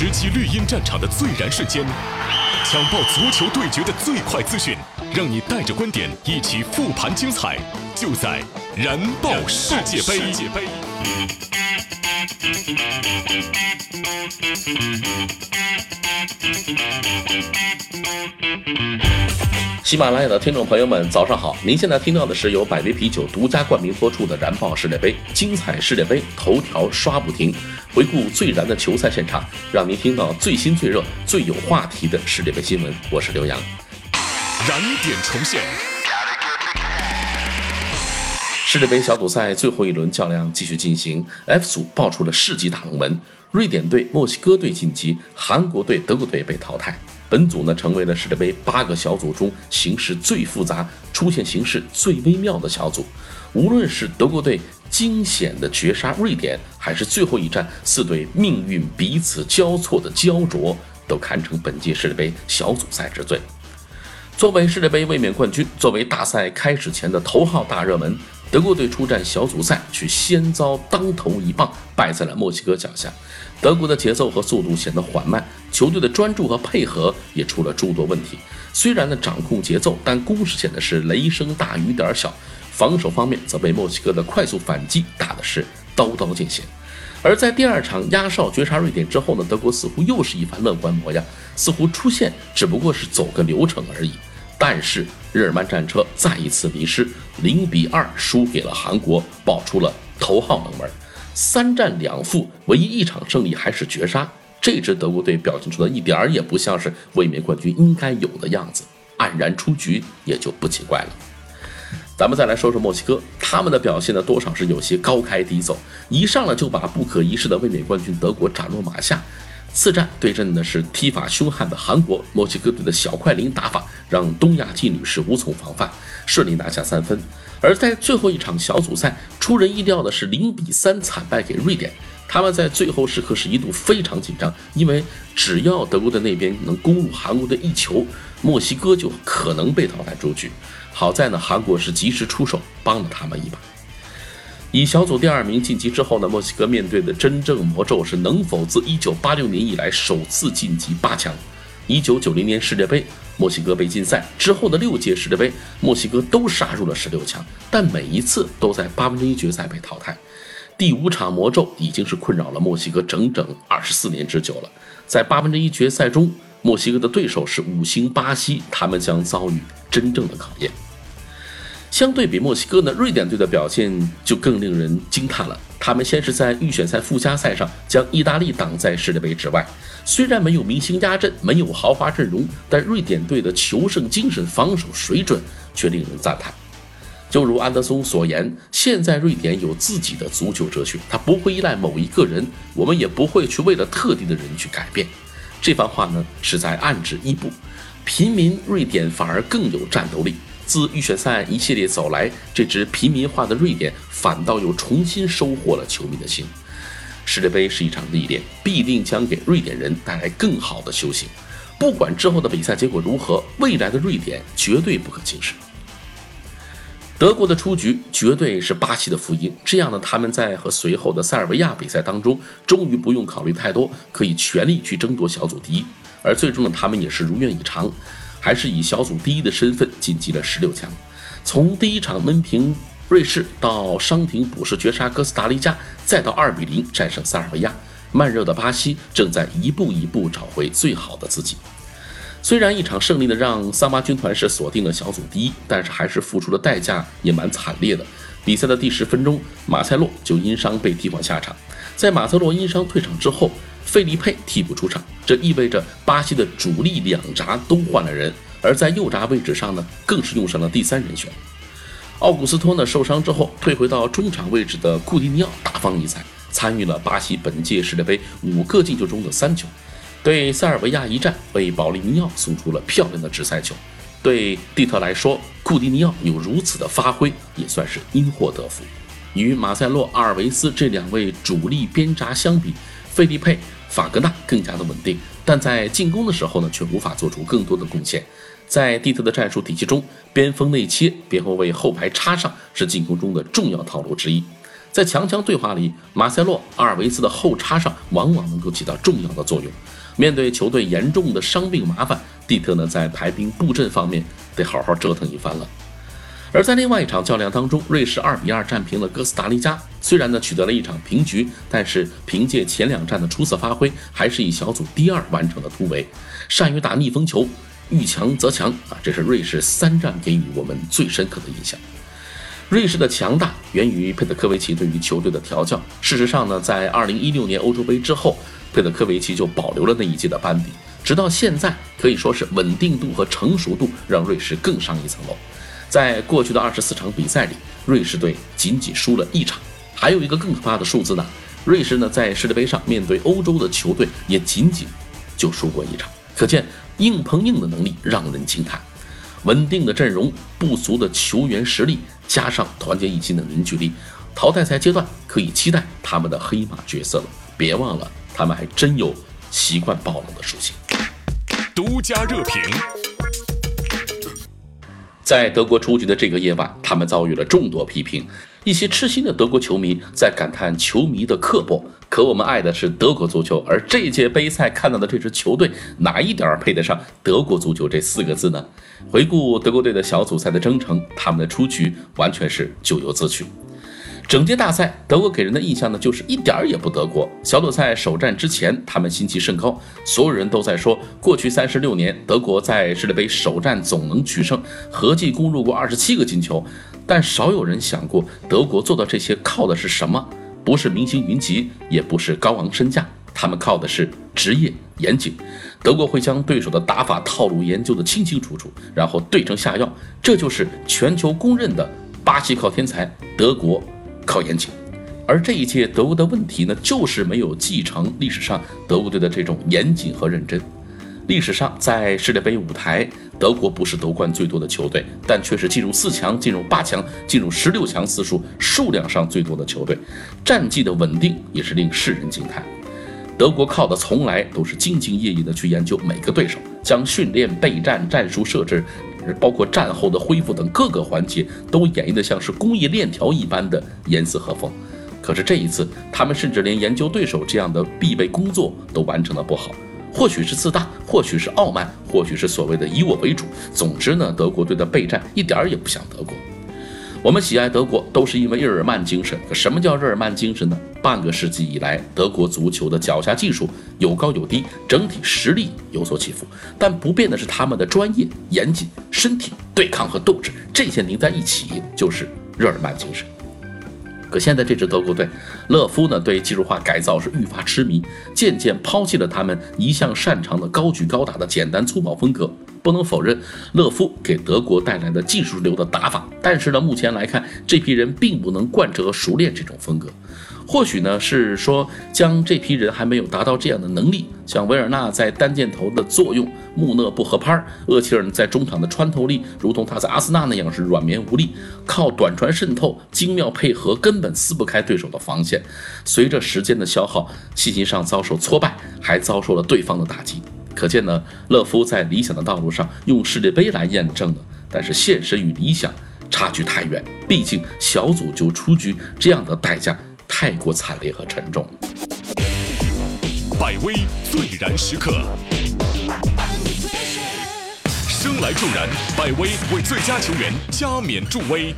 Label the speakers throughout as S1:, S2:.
S1: 直击绿茵战场的最燃瞬间，抢爆足球对决的最快资讯，让你带着观点一起复盘精彩，就在燃爆世界杯。
S2: 喜马拉雅的听众朋友们，早上好！您现在听到的是由百威啤酒独家冠名播出的《燃爆世界杯》精彩世界杯头条刷不停，回顾最燃的球赛现场，让您听到最新最热、最有话题的世界杯新闻。我是刘洋。
S1: 燃点重现，
S2: 世界杯小组赛最后一轮较量继续进行，F 组爆出了世纪大冷门，瑞典队、墨西哥队晋级，韩国队、德国队被淘汰。本组呢，成为了世界杯八个小组中形势最复杂、出现形势最微妙的小组。无论是德国队惊险的绝杀瑞典，还是最后一战四队命运彼此交错的焦灼，都堪称本届世界杯小组赛之最。作为世界杯卫冕冠军，作为大赛开始前的头号大热门，德国队出战小组赛却先遭当头一棒，败在了墨西哥脚下。德国的节奏和速度显得缓慢，球队的专注和配合也出了诸多问题。虽然呢掌控节奏，但攻势显得是雷声大雨点小。防守方面则被墨西哥的快速反击打的是刀刀见血。而在第二场压哨绝杀瑞典之后呢，德国似乎又是一番乐观模样，似乎出现只不过是走个流程而已。但是日耳曼战车再一次迷失，零比二输给了韩国，爆出了头号冷门。三战两负，唯一一场胜利还是绝杀。这支德国队表现出的一点儿也不像是卫冕冠军应该有的样子，黯然出局也就不奇怪了。咱们再来说说墨西哥，他们的表现呢多少是有些高开低走，一上来就把不可一世的卫冕冠军德国斩落马下。次战对阵的是踢法凶悍的韩国，墨西哥队的小快灵打法让东亚劲旅是无从防范，顺利拿下三分。而在最后一场小组赛，出人意料的是零比三惨败给瑞典。他们在最后时刻是一度非常紧张，因为只要德国队那边能攻入韩国的一球，墨西哥就可能被淘汰出局。好在呢，韩国是及时出手帮了他们一把。以小组第二名晋级之后呢，墨西哥面对的真正魔咒是能否自1986年以来首次晋级八强。1990年世界杯，墨西哥被禁赛之后的六届世界杯，墨西哥都杀入了十六强，但每一次都在八分之一决赛被淘汰。第五场魔咒已经是困扰了墨西哥整整二十四年之久了。在八分之一决赛中，墨西哥的对手是五星巴西，他们将遭遇真正的考验。相对比墨西哥呢，瑞典队的表现就更令人惊叹了。他们先是在预选赛附加赛上将意大利挡在世界杯之外，虽然没有明星压阵，没有豪华阵容，但瑞典队的求胜精神、防守水准却令人赞叹。就如安德松所言，现在瑞典有自己的足球哲学，他不会依赖某一个人，我们也不会去为了特定的人去改变。这番话呢，是在暗指伊布，平民瑞典反而更有战斗力。自预选赛一系列走来，这支平民化的瑞典反倒又重新收获了球迷的心。世界杯是一场历练，必定将给瑞典人带来更好的修行。不管之后的比赛结果如何，未来的瑞典绝对不可轻视。德国的出局绝对是巴西的福音。这样呢，他们在和随后的塞尔维亚比赛当中，终于不用考虑太多，可以全力去争夺小组第一。而最终呢，他们也是如愿以偿。还是以小组第一的身份晋级了十六强。从第一场闷平瑞士到伤停补时绝杀哥斯达黎加，再到二比零战胜塞尔维亚，慢热的巴西正在一步一步找回最好的自己。虽然一场胜利的让桑巴军团是锁定了小组第一，但是还是付出的代价也蛮惨烈的。比赛的第十分钟，马塞洛就因伤被替换下场。在马塞洛因伤退场之后，费利佩替补出场，这意味着巴西的主力两闸都换了人，而在右闸位置上呢，更是用上了第三人选。奥古斯托呢受伤之后，退回到中场位置的库蒂尼奥大放异彩，参与了巴西本届世界杯五个进球中的三球。对塞尔维亚一战，为保利尼奥送出了漂亮的直塞球。对蒂特来说，库蒂尼奥有如此的发挥，也算是因祸得福。与马塞洛、阿尔维斯这两位主力边闸相比，费利佩。法格纳更加的稳定，但在进攻的时候呢，却无法做出更多的贡献。在蒂特的战术体系中，边锋内切、边后卫后排插上是进攻中的重要套路之一。在强强对话里，马塞洛、阿尔维斯的后插上往往能够起到重要的作用。面对球队严重的伤病麻烦，蒂特呢在排兵布阵方面得好好折腾一番了。而在另外一场较量当中，瑞士二比二战平了哥斯达黎加。虽然呢取得了一场平局，但是凭借前两战的出色发挥，还是以小组第二完成了突围。善于打逆风球，遇强则强啊！这是瑞士三战给予我们最深刻的印象。瑞士的强大源于佩德科维奇对于球队的调教。事实上呢，在2016年欧洲杯之后，佩德科维奇就保留了那一届的班底，直到现在可以说是稳定度和成熟度让瑞士更上一层楼。在过去的二十四场比赛里，瑞士队仅仅输了一场。还有一个更可怕的数字呢，瑞士呢在世界杯上面对欧洲的球队也仅仅就输过一场。可见硬碰硬的能力让人惊叹。稳定的阵容、不俗的球员实力，加上团结一心的凝聚力，淘汰赛阶段可以期待他们的黑马角色了。别忘了，他们还真有习惯爆冷的属性。
S1: 独家热评。
S2: 在德国出局的这个夜晚，他们遭遇了众多批评。一些痴心的德国球迷在感叹球迷的刻薄。可我们爱的是德国足球，而这届杯赛看到的这支球队，哪一点配得上德国足球这四个字呢？回顾德国队的小组赛的征程，他们的出局完全是咎由自取。整届大赛，德国给人的印象呢，就是一点儿也不德国。小组赛首战之前，他们心气甚高，所有人都在说，过去三十六年，德国在世界杯首战总能取胜，合计攻入过二十七个进球。但少有人想过，德国做到这些靠的是什么？不是明星云集，也不是高昂身价，他们靠的是职业严谨。德国会将对手的打法套路研究得清清楚楚，然后对症下药，这就是全球公认的巴西靠天才，德国。靠严谨，而这一届德国的问题呢，就是没有继承历史上德国队的这种严谨和认真。历史上，在世界杯舞台，德国不是夺冠最多的球队，但却是进入四强、进入八强、进入十六强次数数量上最多的球队，战绩的稳定也是令世人惊叹。德国靠的从来都是兢兢业业的去研究每个对手，将训练、备战、战术设置。包括战后的恢复等各个环节都演绎得像是工艺链条一般的严丝合缝，可是这一次，他们甚至连研究对手这样的必备工作都完成的不好。或许是自大，或许是傲慢，或许是所谓的以我为主。总之呢，德国队的备战一点儿也不像德国。我们喜爱德国，都是因为日耳曼精神。可什么叫日耳曼精神呢？半个世纪以来，德国足球的脚下技术有高有低，整体实力有所起伏，但不变的是他们的专业、严谨、身体、对抗和斗志。这些拧在一起，就是日耳曼精神。可现在这支德国队，勒夫呢对技术化改造是愈发痴迷，渐渐抛弃了他们一向擅长的高举高打的简单粗暴风格。不能否认勒夫给德国带来的技术流的打法，但是呢，目前来看，这批人并不能贯彻和熟练这种风格。或许呢，是说将这批人还没有达到这样的能力。像维尔纳在单箭头的作用，穆勒不合拍，厄齐尔在中场的穿透力，如同他在阿森纳那样是软绵无力，靠短传渗透、精妙配合，根本撕不开对手的防线。随着时间的消耗，信心上遭受挫败，还遭受了对方的打击。可见呢，勒夫在理想的道路上用世界杯来验证了，但是现实与理想差距太远，毕竟小组就出局，这样的代价太过惨烈和沉重。
S1: 百威最燃时刻，生来助燃，百威为最佳球员加冕助威。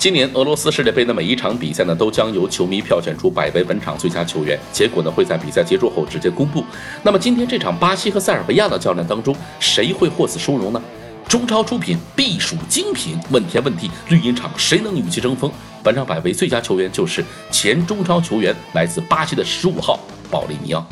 S2: 今年俄罗斯世界杯的每一场比赛呢，都将由球迷票选出百位本场最佳球员，结果呢会在比赛结束后直接公布。那么今天这场巴西和塞尔维亚的较量当中，谁会获此殊荣呢？中超出品必属精品，问天问地，绿茵场谁能与其争锋？本场百位最佳球员就是前中超球员，来自巴西的十五号保利尼奥。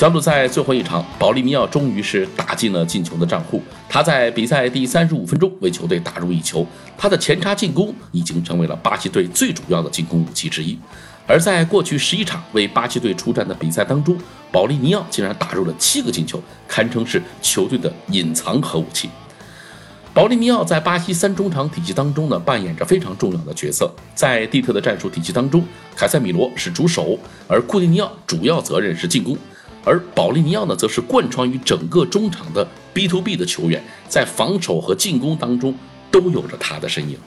S2: 小组赛最后一场，保利尼奥终于是打进了进球的账户。他在比赛第三十五分钟为球队打入一球，他的前插进攻已经成为了巴西队最主要的进攻武器之一。而在过去十一场为巴西队出战的比赛当中，保利尼奥竟然打入了七个进球，堪称是球队的隐藏核武器。保利尼奥在巴西三中场体系当中呢，扮演着非常重要的角色。在蒂特的战术体系当中，凯塞米罗是主守，而库蒂尼奥主要责任是进攻。而保利尼奥呢，则是贯穿于整个中场的 B to B 的球员，在防守和进攻当中都有着他的身影。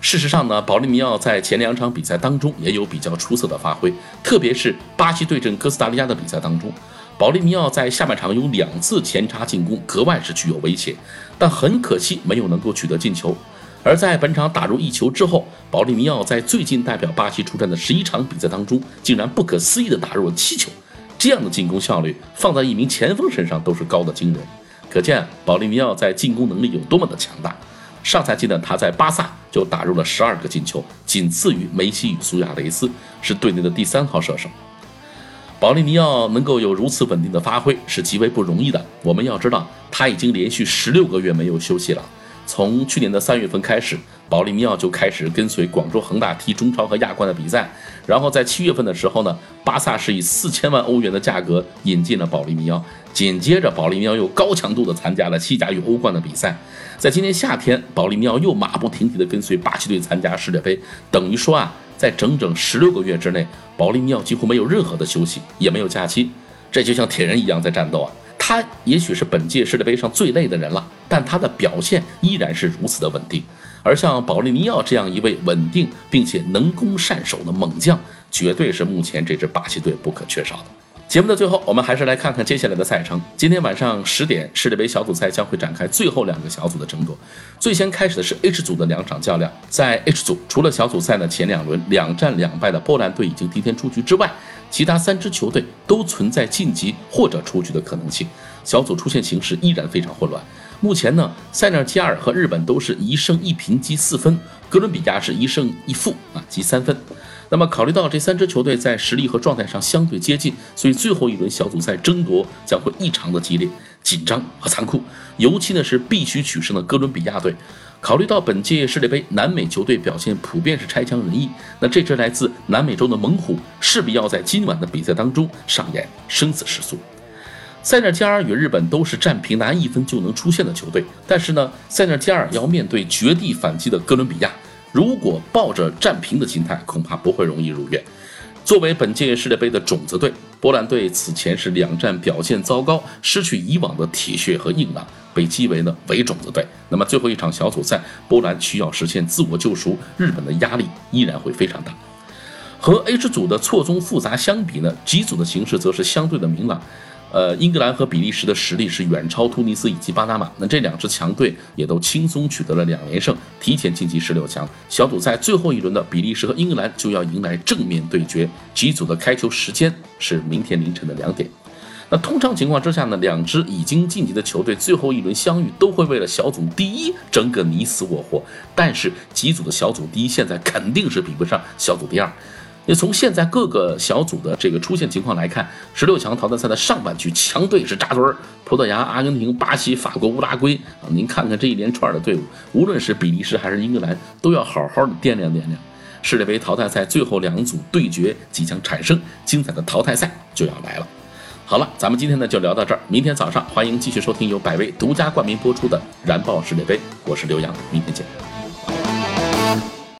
S2: 事实上呢，保利尼奥在前两场比赛当中也有比较出色的发挥，特别是巴西对阵哥斯达黎加的比赛当中，保利尼奥在下半场有两次前插进攻，格外是具有威胁，但很可惜没有能够取得进球。而在本场打入一球之后，保利尼奥在最近代表巴西出战的十一场比赛当中，竟然不可思议地打入了七球，这样的进攻效率放在一名前锋身上都是高的惊人，可见保利尼奥在进攻能力有多么的强大。上赛季呢，他在巴萨就打入了十二个进球，仅次于梅西与苏亚雷斯，是队内的第三号射手。保利尼奥能够有如此稳定的发挥是极为不容易的。我们要知道，他已经连续十六个月没有休息了。从去年的三月份开始，保利尼奥就开始跟随广州恒大踢中超和亚冠的比赛。然后在七月份的时候呢，巴萨是以四千万欧元的价格引进了保利尼奥。紧接着，保利尼奥又高强度的参加了西甲与欧冠的比赛。在今年夏天，保利尼奥又马不停蹄的跟随巴西队参加世界杯。等于说啊，在整整十六个月之内，保利尼奥几乎没有任何的休息，也没有假期。这就像铁人一样在战斗啊。他也许是本届世界杯上最累的人了，但他的表现依然是如此的稳定。而像保利尼奥这样一位稳定并且能攻善守的猛将，绝对是目前这支巴西队不可缺少的。节目的最后，我们还是来看看接下来的赛程。今天晚上十点，世界杯小组赛将会展开最后两个小组的争夺。最先开始的是 H 组的两场较量。在 H 组，除了小组赛的前两轮两战两败的波兰队已经提前出局之外，其他三支球队都存在晋级或者出局的可能性，小组出现形势依然非常混乱。目前呢，塞内加尔和日本都是一胜一平积四分，哥伦比亚是一胜一负啊积三分。那么考虑到这三支球队在实力和状态上相对接近，所以最后一轮小组赛争夺将会异常的激烈、紧张和残酷。尤其呢是必须取胜的哥伦比亚队。考虑到本届世界杯南美球队表现普遍是差强人意，那这支来自南美洲的猛虎势必要在今晚的比赛当中上演生死时速。塞内加尔与日本都是战平拿一分就能出线的球队，但是呢，塞内加尔要面对绝地反击的哥伦比亚，如果抱着战平的心态，恐怕不会容易如愿。作为本届世界杯的种子队，波兰队此前是两战表现糟糕，失去以往的铁血和硬朗，被击为呢伪种子队。那么最后一场小组赛，波兰需要实现自我救赎，日本的压力依然会非常大。和 H 组的错综复杂相比呢，G 组的形势则是相对的明朗。呃，英格兰和比利时的实力是远超突尼斯以及巴拿马，那这两支强队也都轻松取得了两连胜，提前晋级十六强。小组赛最后一轮的比利时和英格兰就要迎来正面对决。几组的开球时间是明天凌晨的两点。那通常情况之下呢，两支已经晋级的球队最后一轮相遇都会为了小组第一争个你死我活，但是几组的小组第一现在肯定是比不上小组第二。那从现在各个小组的这个出现情况来看，十六强淘汰赛的上半区强队是扎堆儿，葡萄牙、阿根廷、巴西、法国、乌拉圭啊，您看看这一连串的队伍，无论是比利时还是英格兰，都要好好的掂量掂量。世界杯淘汰赛最后两组对决即将产生，精彩的淘汰赛就要来了。好了，咱们今天呢就聊到这儿，明天早上欢迎继续收听由百威独家冠名播出的《燃爆世界杯》，我是刘洋，明天见。